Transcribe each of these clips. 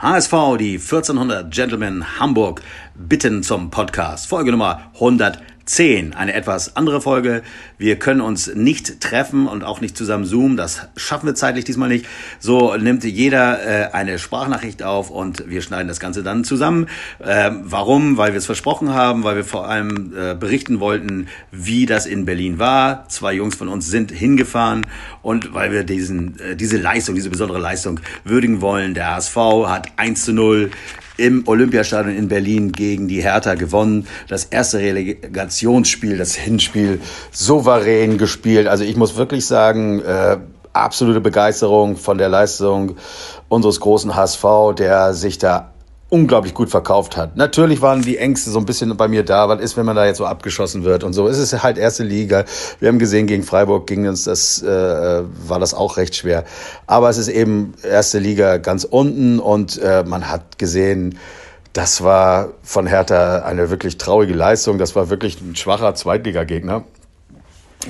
HSV, die 1400 Gentlemen Hamburg bitten zum Podcast. Folge Nummer 100. 10. Eine etwas andere Folge. Wir können uns nicht treffen und auch nicht zusammen zoomen. Das schaffen wir zeitlich diesmal nicht. So nimmt jeder äh, eine Sprachnachricht auf und wir schneiden das Ganze dann zusammen. Äh, warum? Weil wir es versprochen haben, weil wir vor allem äh, berichten wollten, wie das in Berlin war. Zwei Jungs von uns sind hingefahren und weil wir diesen, äh, diese Leistung, diese besondere Leistung würdigen wollen. Der HSV hat 1 zu 0 im Olympiastadion in Berlin gegen die Hertha gewonnen. Das erste Relegationsspiel, das Hinspiel souverän gespielt. Also ich muss wirklich sagen, äh, absolute Begeisterung von der Leistung unseres großen HSV, der sich da unglaublich gut verkauft hat. Natürlich waren die Ängste so ein bisschen bei mir da. Was ist, wenn man da jetzt so abgeschossen wird und so? Es ist halt erste Liga. Wir haben gesehen, gegen Freiburg ging uns das, äh, war das auch recht schwer. Aber es ist eben erste Liga ganz unten und äh, man hat gesehen, das war von Hertha eine wirklich traurige Leistung. Das war wirklich ein schwacher Zweitligagegner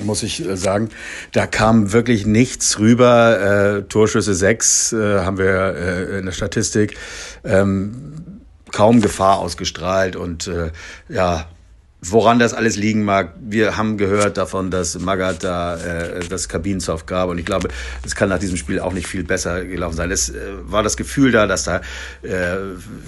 muss ich äh, sagen. Da kam wirklich nichts rüber. Äh, Torschüsse sechs äh, haben wir äh, in der Statistik. Ähm, kaum Gefahr ausgestrahlt und äh, ja, Woran das alles liegen mag, wir haben gehört davon, dass Magath da äh, das Kabinensoft gab. Und ich glaube, es kann nach diesem Spiel auch nicht viel besser gelaufen sein. Es äh, war das Gefühl da, dass da äh,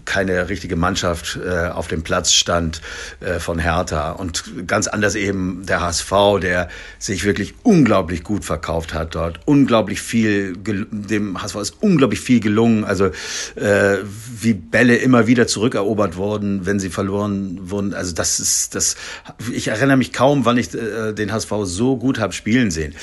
keine richtige Mannschaft äh, auf dem Platz stand äh, von Hertha. Und ganz anders eben der HSV, der sich wirklich unglaublich gut verkauft hat dort, unglaublich viel, dem HSV ist unglaublich viel gelungen, also äh, wie Bälle immer wieder zurückerobert wurden, wenn sie verloren wurden, also das ist das das, ich erinnere mich kaum, wann ich äh, den HSV so gut habe spielen sehen.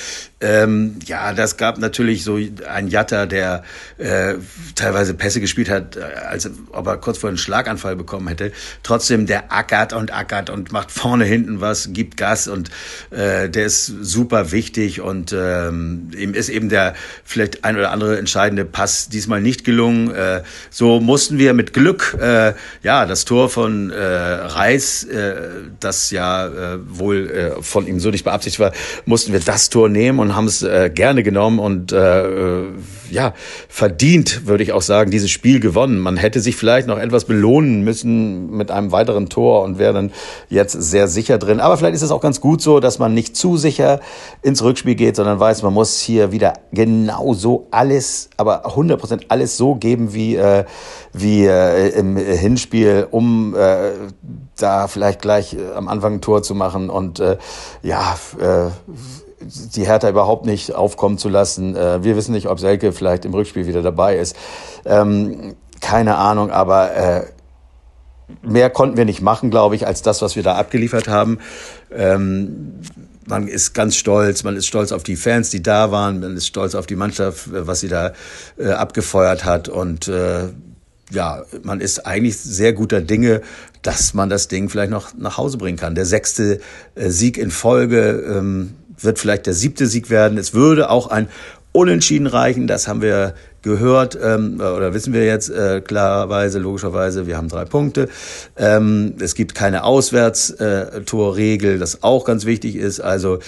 Ähm, ja, das gab natürlich so ein Jatta, der äh, teilweise Pässe gespielt hat, äh, als ob er kurz vor einen Schlaganfall bekommen hätte. Trotzdem, der ackert und ackert und macht vorne, hinten was, gibt Gas und äh, der ist super wichtig und ähm, ihm ist eben der vielleicht ein oder andere entscheidende Pass diesmal nicht gelungen. Äh, so mussten wir mit Glück, äh, ja, das Tor von äh, Reis, äh, das ja äh, wohl äh, von ihm so nicht beabsichtigt war, mussten wir das Tor nehmen und haben es äh, gerne genommen und äh, ja, verdient, würde ich auch sagen, dieses Spiel gewonnen. Man hätte sich vielleicht noch etwas belohnen müssen mit einem weiteren Tor und wäre dann jetzt sehr sicher drin. Aber vielleicht ist es auch ganz gut so, dass man nicht zu sicher ins Rückspiel geht, sondern weiß, man muss hier wieder genau so alles, aber 100 Prozent alles so geben wie, äh, wie äh, im Hinspiel, um äh, da vielleicht gleich äh, am Anfang ein Tor zu machen und äh, ja, äh, die Hertha überhaupt nicht aufkommen zu lassen. Äh, wir wissen nicht, ob Selke vielleicht im Rückspiel wieder dabei ist. Ähm, keine Ahnung, aber äh, mehr konnten wir nicht machen, glaube ich, als das, was wir da abgeliefert haben. Ähm, man ist ganz stolz, man ist stolz auf die Fans, die da waren, man ist stolz auf die Mannschaft, was sie da äh, abgefeuert hat und äh, ja, man ist eigentlich sehr guter Dinge, dass man das Ding vielleicht noch nach Hause bringen kann. Der sechste äh, Sieg in Folge ähm, wird vielleicht der siebte Sieg werden. Es würde auch ein Unentschieden reichen, das haben wir gehört ähm, oder wissen wir jetzt äh, klarerweise, logischerweise, wir haben drei Punkte. Ähm, es gibt keine Auswärtstorregel, das auch ganz wichtig ist. Also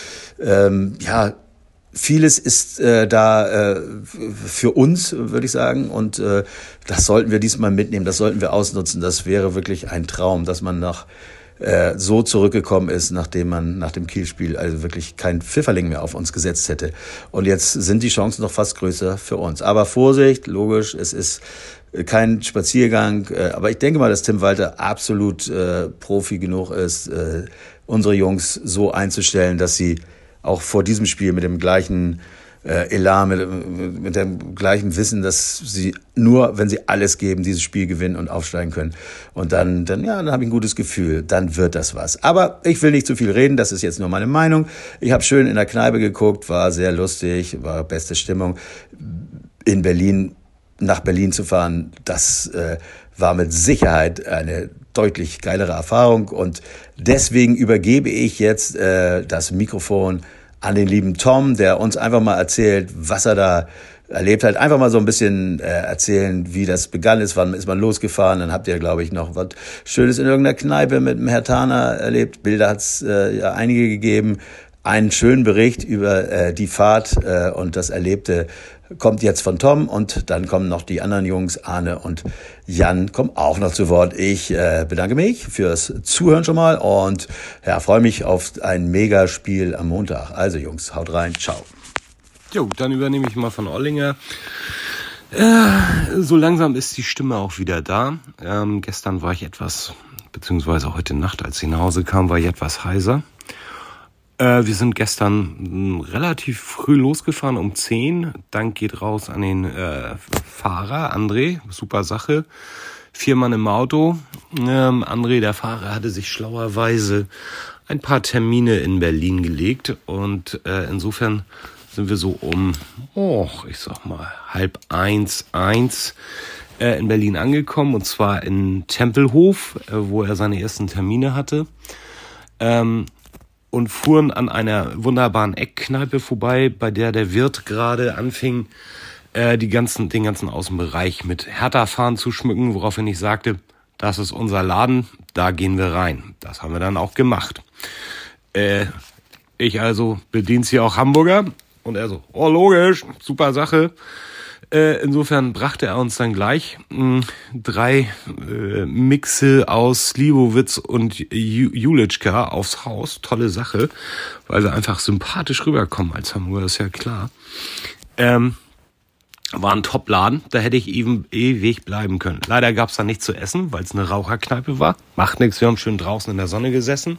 ähm, ja, vieles ist äh, da äh, für uns, würde ich sagen, und äh, das sollten wir diesmal mitnehmen, das sollten wir ausnutzen. Das wäre wirklich ein Traum, dass man nach äh, so zurückgekommen ist, nachdem man nach dem Kielspiel also wirklich kein Pfifferling mehr auf uns gesetzt hätte. Und jetzt sind die Chancen noch fast größer für uns. Aber Vorsicht, logisch, es ist kein Spaziergang. Äh, aber ich denke mal, dass Tim Walter absolut äh, Profi genug ist, äh, unsere Jungs so einzustellen, dass sie auch vor diesem Spiel mit dem gleichen äh, Elan, mit, mit dem gleichen Wissen, dass sie nur, wenn sie alles geben, dieses Spiel gewinnen und aufsteigen können. Und dann, dann ja, dann habe ich ein gutes Gefühl, dann wird das was. Aber ich will nicht zu viel reden, das ist jetzt nur meine Meinung. Ich habe schön in der Kneipe geguckt, war sehr lustig, war beste Stimmung. In Berlin, nach Berlin zu fahren, das äh, war mit Sicherheit eine deutlich geilere Erfahrung und deswegen übergebe ich jetzt äh, das Mikrofon an den lieben Tom, der uns einfach mal erzählt, was er da erlebt hat. Einfach mal so ein bisschen äh, erzählen, wie das begann ist, wann ist man losgefahren. Dann habt ihr, glaube ich, noch was Schönes in irgendeiner Kneipe mit dem Herr Tana erlebt. Bilder hat es äh, ja einige gegeben. Einen schönen Bericht über äh, die Fahrt äh, und das Erlebte kommt jetzt von Tom und dann kommen noch die anderen Jungs, Arne und Jan, kommen auch noch zu Wort. Ich äh, bedanke mich fürs Zuhören schon mal und ja, freue mich auf ein Megaspiel am Montag. Also Jungs, haut rein, ciao. Jo, dann übernehme ich mal von Ollinger. Äh, so langsam ist die Stimme auch wieder da. Ähm, gestern war ich etwas, beziehungsweise heute Nacht, als ich nach Hause kam, war ich etwas heiser. Äh, wir sind gestern hm, relativ früh losgefahren, um 10. Dank geht raus an den äh, Fahrer, André, super Sache. Vier Mann im Auto. Ähm, André, der Fahrer, hatte sich schlauerweise ein paar Termine in Berlin gelegt und äh, insofern sind wir so um, oh, ich sag mal, halb eins, eins äh, in Berlin angekommen und zwar in Tempelhof, äh, wo er seine ersten Termine hatte. Ähm, und fuhren an einer wunderbaren Eckkneipe vorbei, bei der der Wirt gerade anfing, äh, die ganzen, den ganzen Außenbereich mit Hertha-Fahren zu schmücken, woraufhin ich sagte, das ist unser Laden, da gehen wir rein. Das haben wir dann auch gemacht. Äh, ich also bedienst hier auch Hamburger und er so, oh logisch, super Sache. Äh, insofern brachte er uns dann gleich mh, hm, drei äh, Mixe aus Slivovitz und Julitschka aufs Haus. Tolle Sache, weil wir einfach sympathisch rüberkommen als Hamburger, ist ja klar. Ähm, war ein Top-Laden, da hätte ich eben ewig bleiben können. Leider gab's da nichts zu essen, weil es eine Raucherkneipe war. Macht nichts, wir haben schön draußen in der Sonne gesessen.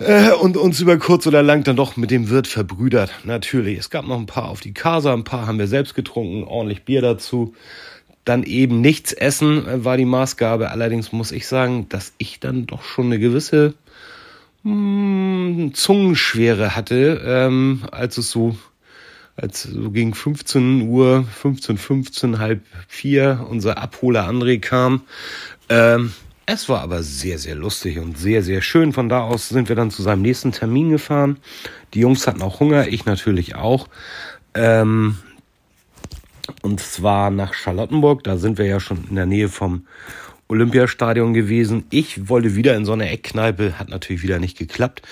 Äh, und uns über kurz oder lang dann doch mit dem Wirt verbrüdert. Natürlich. Es gab noch ein paar auf die Casa, ein paar haben wir selbst getrunken, ordentlich Bier dazu. Dann eben nichts essen äh, war die Maßgabe. Allerdings muss ich sagen, dass ich dann doch schon eine gewisse mh, hm, Zungenschwere hatte, ähm, als es so als so gegen 15 Uhr, 15, 15, halb vier unser Abholer André kam. Ähm, es war aber sehr, sehr lustig und sehr, sehr schön. Von da aus sind wir dann zu seinem nächsten Termin gefahren. Die Jungs hatten auch Hunger, ich natürlich auch. Ähm, und zwar nach Charlottenburg. Da sind wir ja schon in der Nähe vom Olympiastadion gewesen. Ich wollte wieder in so eine Eckkneipe, hat natürlich wieder nicht geklappt.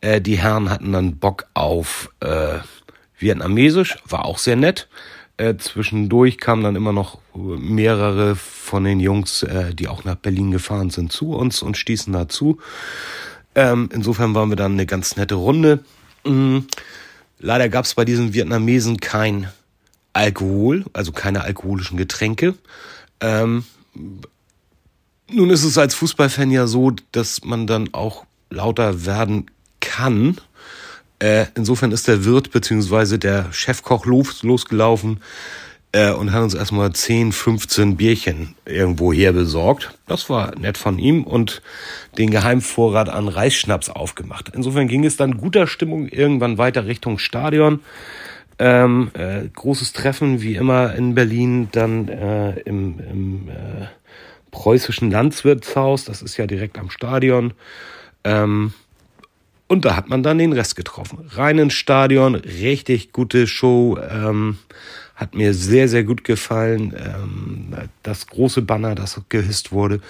Äh, die Herren hatten dann Bock auf äh, Vietnamesisch, war auch sehr nett. Äh, zwischendurch kamen dann immer noch mehrere von den Jungs, äh, die auch nach Berlin gefahren sind, zu uns und stießen dazu. Ähm, insofern waren wir dann eine ganz nette Runde. Mhm. Leider gab es bei diesen Vietnamesen kein Alkohol, also keine alkoholischen Getränke. Ähm, nun ist es als Fußballfan ja so, dass man dann auch lauter werden kann. Äh, insofern ist der Wirt beziehungsweise der Chefkoch los, losgelaufen äh, und hat uns erstmal 10, 15 Bierchen irgendwo her besorgt. Das war nett von ihm und den Geheimvorrat an Reisschnaps aufgemacht. Insofern ging es dann guter Stimmung irgendwann weiter Richtung Stadion. Ähm, äh, großes Treffen wie immer in Berlin, dann äh, im, im äh, preußischen Landswirtshaus, das ist ja direkt am Stadion. Ähm, und da hat man dann den Rest getroffen. Rein ins Stadion, richtig gute Show. Ähm, hat mir sehr, sehr gut gefallen. Ähm, das große Banner, das gehisst wurde.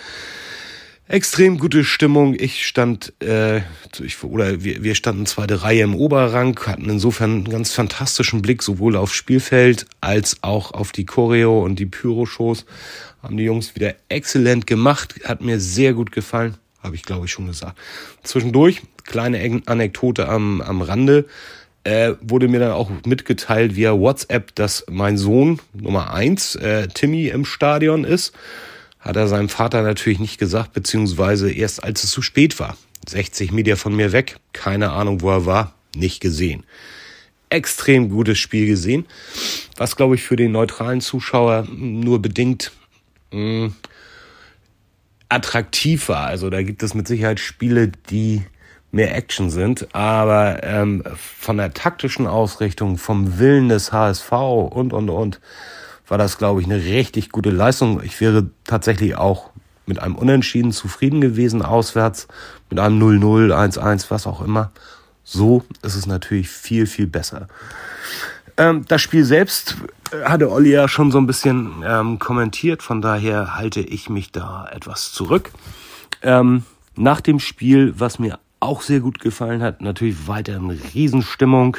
Extrem gute Stimmung. Ich stand, äh, ich, oder wir, wir standen zweite Reihe im Oberrang, hatten insofern einen ganz fantastischen Blick sowohl aufs Spielfeld als auch auf die Choreo und die Pyro-Shows. Haben die Jungs wieder exzellent gemacht, hat mir sehr gut gefallen habe ich glaube ich schon gesagt. Zwischendurch, kleine Anekdote am, am Rande, äh, wurde mir dann auch mitgeteilt via WhatsApp, dass mein Sohn Nummer eins, äh, Timmy, im Stadion ist. Hat er seinem Vater natürlich nicht gesagt, beziehungsweise erst als es zu spät war. 60 Meter von mir weg, keine Ahnung, wo er war, nicht gesehen. Extrem gutes Spiel gesehen, was glaube ich für den neutralen Zuschauer nur bedingt mh, hm, attraktiv war. Also da gibt es mit Sicherheit Spiele, die mehr Action sind, aber ähm, von der taktischen Ausrichtung, vom Willen des HSV und und und war das, glaube ich, eine richtig gute Leistung. Ich wäre tatsächlich auch mit einem Unentschieden zufrieden gewesen auswärts, mit einem 0-0, 1-1, was auch immer. So ist es natürlich viel, viel besser. Ähm, das Spiel selbst hatte Olli ja schon so ein bisschen ähm, kommentiert, von daher halte ich mich da etwas zurück. Ähm, nach dem Spiel, was mir auch sehr gut gefallen hat, natürlich weiter eine Riesenstimmung.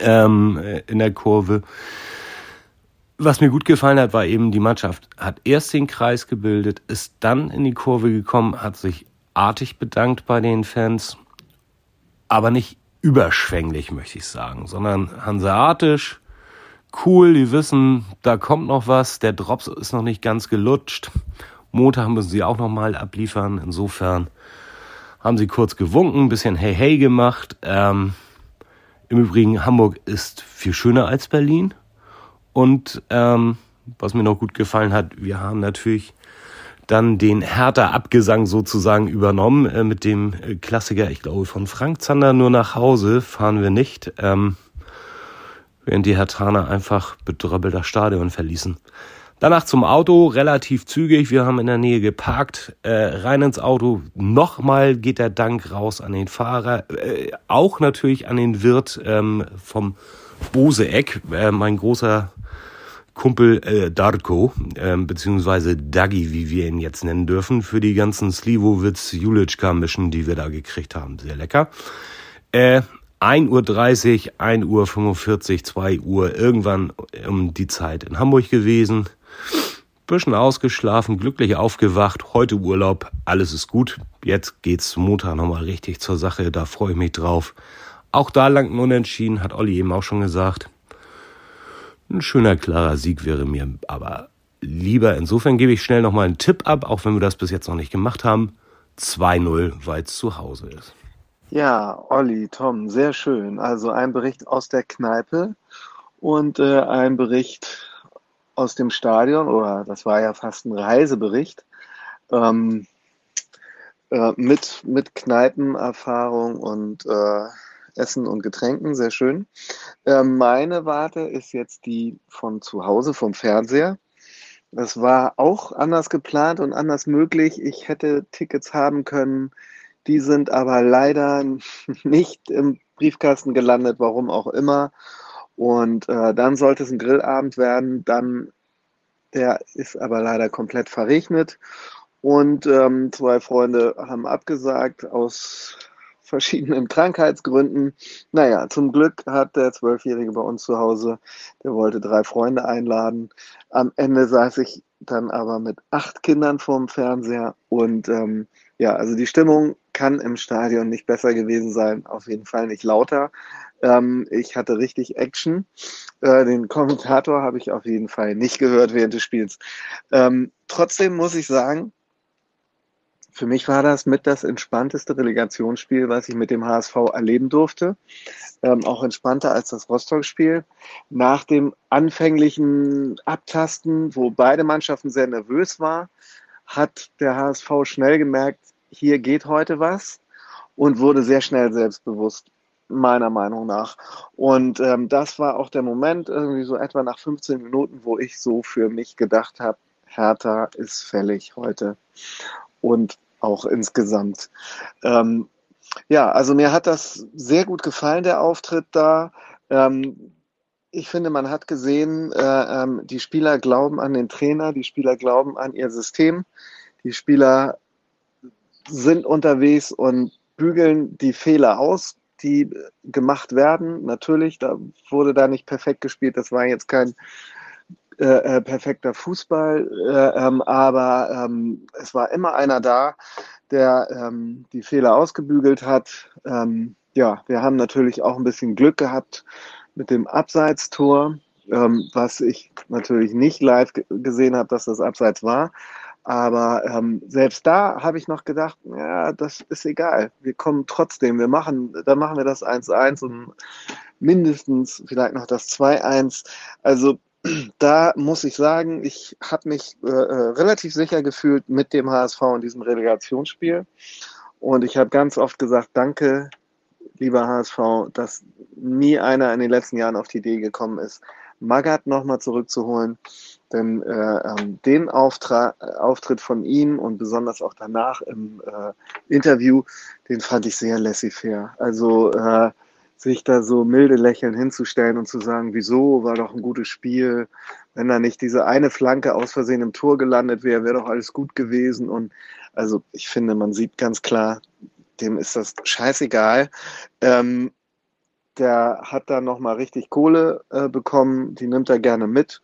ähm, in der Kurve. Was mir gut gefallen hat, war eben, die Mannschaft hat erst den Kreis gebildet, ist dann in die Kurve gekommen, hat sich artig bedankt bei den Fans, aber nicht überschwänglich, möchte ich sagen, sondern hanseatisch, cool, die wissen, da kommt noch was, der Drops ist noch nicht ganz gelutscht. Montag müssen sie auch noch mal abliefern. Insofern haben sie kurz gewunken, ein bisschen Hey Hey gemacht. Ähm, Im Übrigen, Hamburg ist viel schöner als Berlin. Und ähm, was mir noch gut gefallen hat, wir haben natürlich dann den Hertha-Abgesang sozusagen übernommen äh, mit dem äh, Klassiker, ich glaube, von Frank Zander, nur nach Hause fahren wir nicht, ähm, während die Hertaner einfach bedröppelt Stadion verließen. Danach zum Auto, relativ zügig. Wir haben in der Nähe geparkt, äh, rein ins Auto. Nochmal geht der Dank raus an den Fahrer, äh, auch natürlich an den Wirt ähm, vom Bose-Eck, äh, mein großer Kumpel äh, Darko, äh, beziehungsweise Dagi, wie wir ihn jetzt nennen dürfen, für die ganzen Slivovitz Julitschka-Mischen, die wir da gekriegt haben. Sehr lecker. Äh, 1.30 Uhr, 1 Uhr 45, 2 Uhr, irgendwann um die Zeit in Hamburg gewesen. Bisschen ausgeschlafen, glücklich aufgewacht, heute Urlaub, alles ist gut. Jetzt geht's Montag nochmal richtig zur Sache, da freue ich mich drauf. Auch da lang ein Unentschieden, hat Olli eben auch schon gesagt. Ein schöner, klarer Sieg wäre mir aber lieber. Insofern gebe ich schnell nochmal einen Tipp ab, auch wenn wir das bis jetzt noch nicht gemacht haben. 2-0, weil es zu Hause ist. Ja, Olli, Tom, sehr schön. Also ein Bericht aus der Kneipe und äh, ein Bericht aus dem Stadion, oder das war ja fast ein Reisebericht, ähm, äh, mit, mit Kneipenerfahrung und äh, Essen und Getränken, sehr schön. Äh, meine Warte ist jetzt die von zu Hause, vom Fernseher. Das war auch anders geplant und anders möglich. Ich hätte Tickets haben können. Die sind aber leider nicht im Briefkasten gelandet, warum auch immer. Und äh, dann sollte es ein Grillabend werden. Dann, der ist aber leider komplett verregnet. Und ähm, zwei Freunde haben abgesagt aus verschiedenen Krankheitsgründen. Naja, zum Glück hat der Zwölfjährige bei uns zu Hause, der wollte drei Freunde einladen. Am Ende saß ich dann aber mit acht Kindern vorm Fernseher und ähm, ja, also die Stimmung kann im Stadion nicht besser gewesen sein, auf jeden Fall nicht lauter. Ähm, ich hatte richtig Action. Äh, den Kommentator habe ich auf jeden Fall nicht gehört während des Spiels. Ähm, trotzdem muss ich sagen, für mich war das mit das entspannteste Relegationsspiel, was ich mit dem HSV erleben durfte. Ähm, auch entspannter als das Rostock-Spiel. Nach dem anfänglichen Abtasten, wo beide Mannschaften sehr nervös waren, hat der HSV schnell gemerkt, hier geht heute was und wurde sehr schnell selbstbewusst, meiner Meinung nach. Und ähm, das war auch der Moment, irgendwie so etwa nach 15 Minuten, wo ich so für mich gedacht habe, Hertha ist fällig heute. Und auch insgesamt. Ähm, ja, also mir hat das sehr gut gefallen, der Auftritt da. Ähm, ich finde, man hat gesehen, äh, ähm, die Spieler glauben an den Trainer, die Spieler glauben an ihr System, die Spieler sind unterwegs und bügeln die Fehler aus, die gemacht werden. Natürlich, da wurde da nicht perfekt gespielt. Das war jetzt kein äh, äh, perfekter Fußball, äh, ähm, aber ähm, es war immer einer da, der ähm, die Fehler ausgebügelt hat. Ähm, ja, wir haben natürlich auch ein bisschen Glück gehabt mit dem Abseitstor, ähm, was ich natürlich nicht live gesehen habe, dass das Abseits war. Aber ähm, selbst da habe ich noch gedacht, ja, das ist egal. Wir kommen trotzdem. Wir machen, dann machen wir das 1-1 und mindestens vielleicht noch das 2-1. Also da muss ich sagen, ich habe mich äh, äh relativ sicher gefühlt mit dem HSV in diesem Relegationsspiel. Und ich habe ganz oft gesagt, danke, lieber HSV, dass nie einer in den letzten Jahren auf die Idee gekommen ist, Magath nochmal zurückzuholen. Denn äh, ähm, den Auftra Auftritt von ihm und besonders auch danach im äh, Interview, den fand ich sehr laissez-faire. Also äh, sich da so milde lächeln hinzustellen und zu sagen, wieso, war doch ein gutes Spiel. Wenn da nicht diese eine Flanke aus Versehen im Tor gelandet wäre, wäre doch alles gut gewesen. Und also ich finde, man sieht ganz klar, dem ist das scheißegal. Ähm, der hat da nochmal richtig Kohle äh, bekommen, die nimmt er gerne mit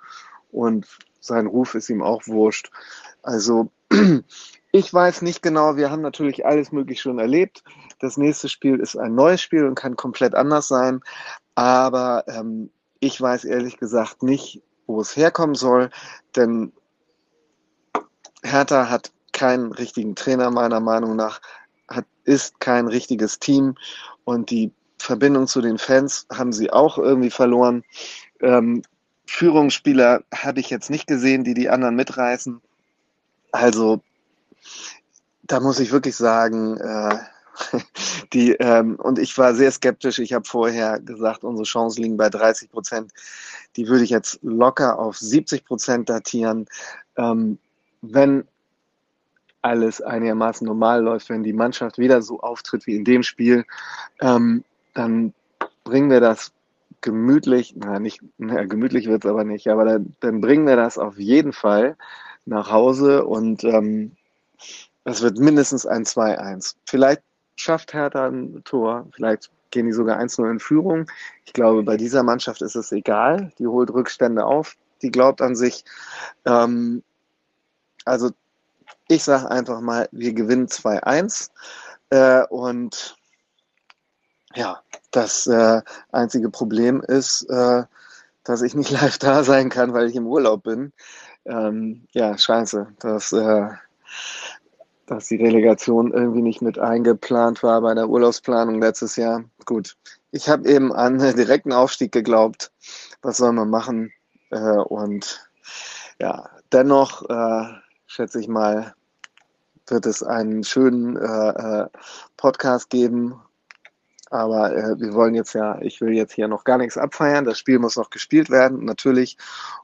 und sein Ruf ist ihm auch wurscht. Also ich weiß nicht genau, wir haben natürlich alles möglich schon erlebt. Das nächste Spiel ist ein neues Spiel und kann komplett anders sein, aber ähm, ich weiß ehrlich gesagt nicht, wo es herkommen soll, denn Hertha hat keinen richtigen Trainer meiner Meinung nach, hat, ist kein richtiges Team und die Verbindung zu den Fans haben sie auch irgendwie verloren. Ähm, Führungsspieler habe ich jetzt nicht gesehen, die die anderen mitreißen. Also da muss ich wirklich sagen, äh, die ähm, und ich war sehr skeptisch. Ich habe vorher gesagt, unsere Chancen liegen bei 30 Prozent. Die würde ich jetzt locker auf 70 Prozent datieren. Ähm, wenn alles einigermaßen normal läuft, wenn die Mannschaft wieder so auftritt wie in dem Spiel, ähm, dann bringen wir das gemütlich, na nicht, na, gemütlich wird es aber nicht, aber dann, dann, bringen wir das auf jeden Fall nach Hause und ähm, es wird mindestens ein 2-1. Vielleicht schafft Hertha ein Tor, vielleicht gehen die sogar 1-0 in Führung. Ich glaube, bei dieser Mannschaft ist es egal. Die holt Rückstände auf, die glaubt an sich. Ähm, also ich sage einfach mal, wir gewinnen 2-1 äh, und ja, das äh, einzige Problem ist, äh, dass ich nicht live da sein kann, weil ich im Urlaub bin. Ähm, ja, scheiße, dass, äh, dass die Relegation irgendwie nicht mit eingeplant war bei der Urlaubsplanung letztes Jahr. Gut, ich habe eben an direkten Aufstieg geglaubt. Was soll man machen? Äh, und ja, dennoch äh, schätze ich mal, wird es einen schönen äh, äh Podcast geben aber äh, wir wollen jetzt ja, ich will jetzt hier noch gar nichts abfeiern. Das Spiel muss noch gespielt werden, natürlich.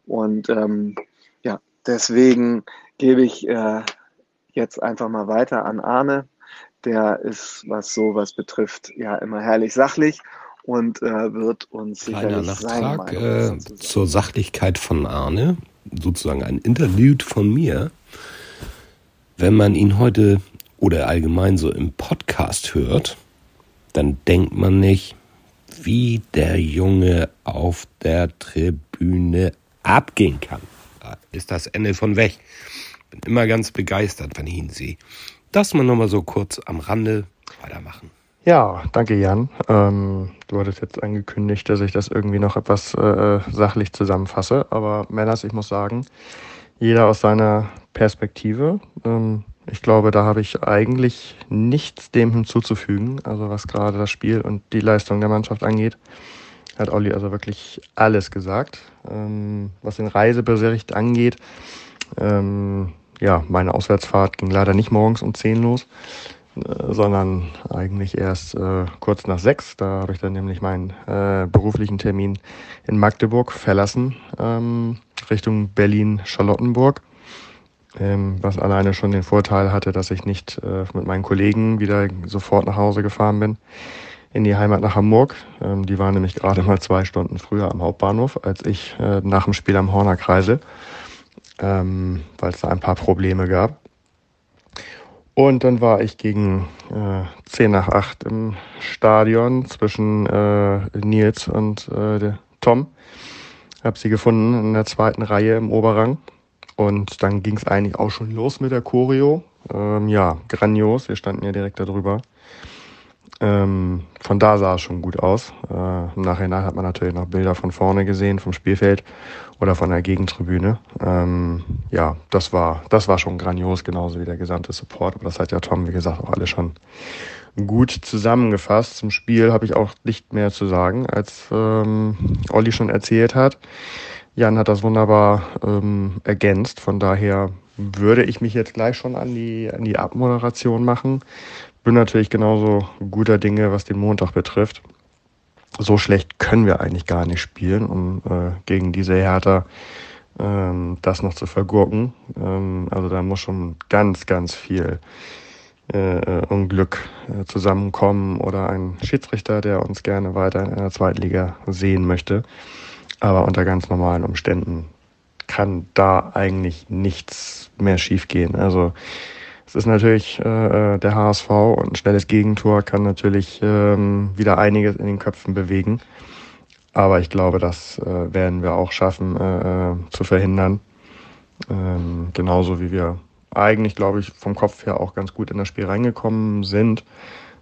Und ähm, ja, deswegen gebe ich äh, jetzt einfach mal weiter an Arne. Der ist, was sowas betrifft, ja immer herrlich sachlich und äh, wird uns Kleiner sicherlich Nachtrag äh, zur Sachlichkeit von Arne, sozusagen ein Interlude von mir. Wenn man ihn heute oder allgemein so im Podcast hört, dann denkt man nicht, wie der Junge auf der Tribüne abgehen kann. Da ist das Ende von weg. Bin immer ganz begeistert, wenn ich ihn sehe. Das mal nochmal so kurz am Rande weitermachen. Ja, danke Jan. Ähm, du hattest jetzt angekündigt, dass ich das irgendwie noch etwas äh, sachlich zusammenfasse. Aber Männers, ich muss sagen, jeder aus seiner Perspektive. Ähm, ich glaube, da habe ich eigentlich nichts dem hinzuzufügen, also was gerade das Spiel und die Leistung der Mannschaft angeht. Hat Olli also wirklich alles gesagt. Ähm, was den Reisebericht angeht, ähm, ja, meine Auswärtsfahrt ging leider nicht morgens um 10 los, äh, sondern eigentlich erst äh, kurz nach sechs. Da habe ich dann nämlich meinen äh, beruflichen Termin in Magdeburg verlassen, ähm, Richtung Berlin-Charlottenburg ähm, was alleine schon den Vorteil hatte, dass ich nicht äh, mit meinen Kollegen wieder sofort nach Hause gefahren bin in die Heimat nach Hamburg. Ähm, die waren nämlich gerade mal zwei Stunden früher am Hauptbahnhof als ich äh, nach dem Spiel am Horner Kreisel, ähm, weil es da ein paar Probleme gab. Und dann war ich gegen äh, 10 nach 8 im Stadion zwischen äh, Nils und äh, Tom. Hab sie gefunden in der zweiten Reihe im Oberrang. Und dann ging es eigentlich auch schon los mit der Choreo. Ähm, ja, grandios. Wir standen ja direkt darüber. Ähm, von da sah es schon gut aus. Äh, Im Nachhinein hat man natürlich noch Bilder von vorne gesehen, vom Spielfeld oder von der Gegentribüne. Ähm, ja, das war, das war schon grandios, genauso wie der gesamte Support. Aber das hat ja Tom, wie gesagt, auch alle schon gut zusammengefasst. Zum Spiel habe ich auch nicht mehr zu sagen, als ähm, Olli schon erzählt hat. Jan hat das wunderbar ähm, ergänzt. Von daher würde ich mich jetzt gleich schon an die, an die Abmoderation machen. Bin natürlich genauso guter Dinge, was den Montag betrifft. So schlecht können wir eigentlich gar nicht spielen, um äh, gegen diese Hertha ähm, das noch zu vergurken. Ähm, also da muss schon ganz, ganz viel äh, äh Unglück äh, zusammenkommen oder ein Schiedsrichter, der uns gerne weiter in der Zweitliga sehen möchte. Aber unter ganz normalen Umständen kann da eigentlich nichts mehr schiefgehen. Also Es ist natürlich äh, äh der HSV und ein schnelles Gegentor kann natürlich ähm, wieder einiges in den Köpfen bewegen. Aber ich glaube, das äh, werden wir auch schaffen äh, äh zu verhindern. Ähm, genauso wie wir eigentlich, glaube ich, vom Kopf her auch ganz gut in das Spiel reingekommen sind.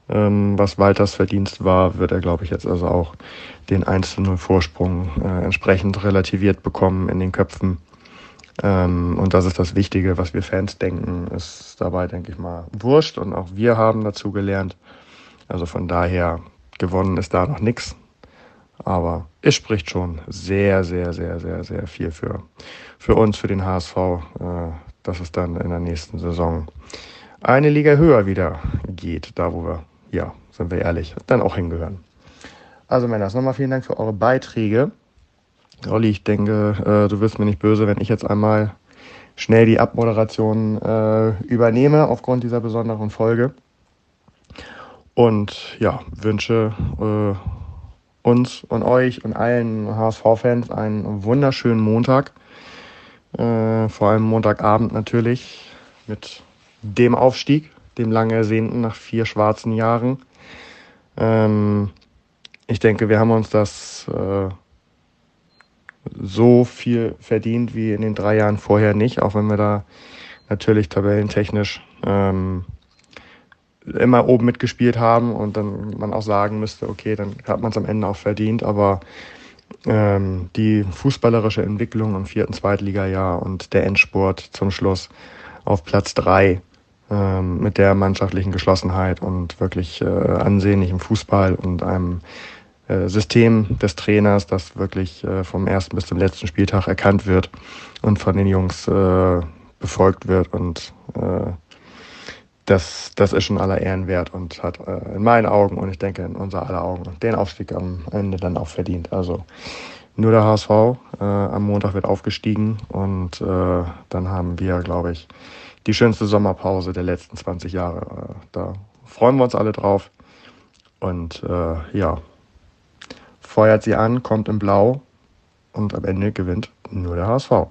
Ähm, was Walters Verdienst war, wird er, glaube ich, jetzt also auch den 1-0 Vorsprung äh, entsprechend relativiert bekommen in den Köpfen. Ähm, und das ist das Wichtige, was wir Fans denken, ist dabei, denke ich mal, wurscht. Und auch wir haben dazu gelernt. Also von daher, gewonnen ist da noch nichts. Aber es spricht schon sehr, sehr, sehr, sehr, sehr viel für, für uns, für den HSV, äh, dass es dann in der nächsten Saison eine Liga höher wieder geht, da wo wir, ja, sind wir ehrlich, dann auch hingehören. Also Männer, nochmal vielen Dank für eure Beiträge. Olli, ich denke, äh, du wirst mir nicht böse, wenn ich jetzt einmal schnell die Abmoderation äh, übernehme aufgrund dieser besonderen Folge. Und ja, wünsche äh, uns und euch und allen HSV-Fans einen wunderschönen Montag. Äh, vor allem Montagabend natürlich mit dem Aufstieg, dem lang ersehnten nach vier schwarzen Jahren. Ähm, ich denke, wir haben uns das äh, so viel verdient wie in den drei Jahren vorher nicht, auch wenn wir da natürlich tabellentechnisch ähm, immer oben mitgespielt haben und dann man auch sagen müsste, okay, dann hat man es am Ende auch verdient, aber ähm, die fußballerische Entwicklung im vierten Zweitligajahr und der Endsport zum Schluss auf Platz drei ähm, mit der mannschaftlichen Geschlossenheit und wirklich äh, ansehnlichem Fußball und einem System des Trainers, das wirklich äh, vom ersten bis zum letzten Spieltag erkannt wird und von den Jungs äh, befolgt wird und äh, das, das ist schon aller Ehren wert und hat äh, in meinen Augen und ich denke in unser aller Augen den Aufstieg am Ende dann auch verdient. Also nur der HSV äh, am Montag wird aufgestiegen und äh, dann haben wir, glaube ich, die schönste Sommerpause der letzten 20 Jahre. Äh, da freuen wir uns alle drauf und äh, ja, feuert sie an, kommt in Blau und am Ende gewinnt nur der HSV.